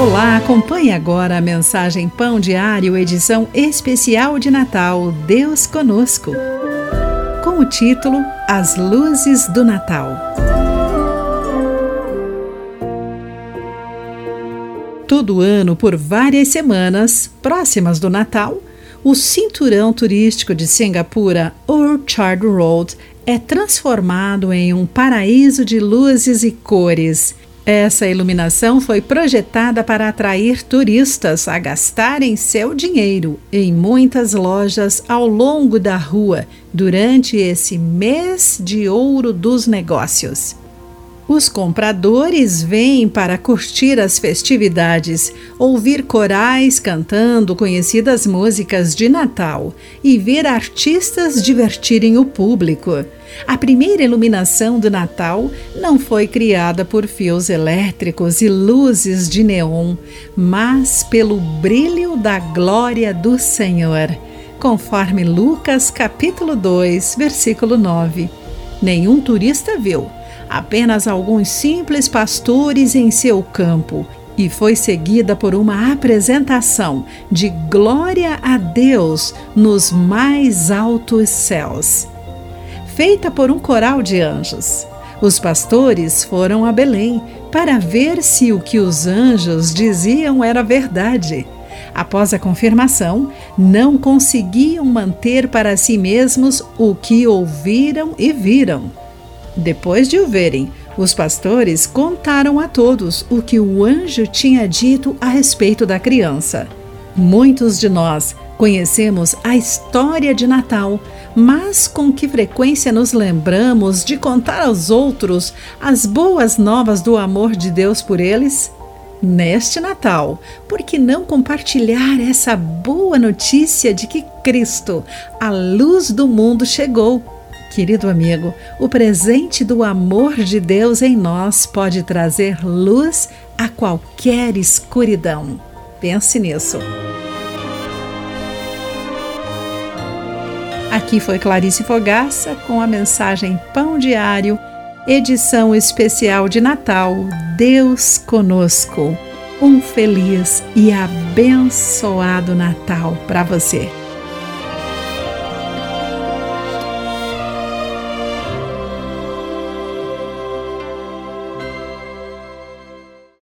Olá, acompanhe agora a mensagem Pão Diário, edição especial de Natal, Deus Conosco. Com o título As Luzes do Natal. Todo ano, por várias semanas, próximas do Natal, o cinturão turístico de Singapura, Orchard Road, é transformado em um paraíso de luzes e cores essa iluminação foi projetada para atrair turistas a gastarem seu dinheiro em muitas lojas ao longo da rua durante esse mês de ouro dos negócios. Os compradores vêm para curtir as festividades, ouvir corais cantando conhecidas músicas de Natal e ver artistas divertirem o público. A primeira iluminação do Natal não foi criada por fios elétricos e luzes de neon, mas pelo brilho da glória do Senhor, conforme Lucas capítulo 2, versículo 9. Nenhum turista viu apenas alguns simples pastores em seu campo e foi seguida por uma apresentação de glória a Deus nos mais altos céus. Feita por um coral de anjos. Os pastores foram a Belém para ver se o que os anjos diziam era verdade. Após a confirmação, não conseguiam manter para si mesmos o que ouviram e viram. Depois de o verem, os pastores contaram a todos o que o anjo tinha dito a respeito da criança. Muitos de nós conhecemos a história de Natal, mas com que frequência nos lembramos de contar aos outros as boas novas do amor de Deus por eles? Neste Natal, por que não compartilhar essa boa notícia de que Cristo, a luz do mundo, chegou? Querido amigo, o presente do amor de Deus em nós pode trazer luz a qualquer escuridão. Pense nisso. Aqui foi Clarice Fogaça com a mensagem Pão Diário, edição especial de Natal. Deus conosco. Um feliz e abençoado Natal para você.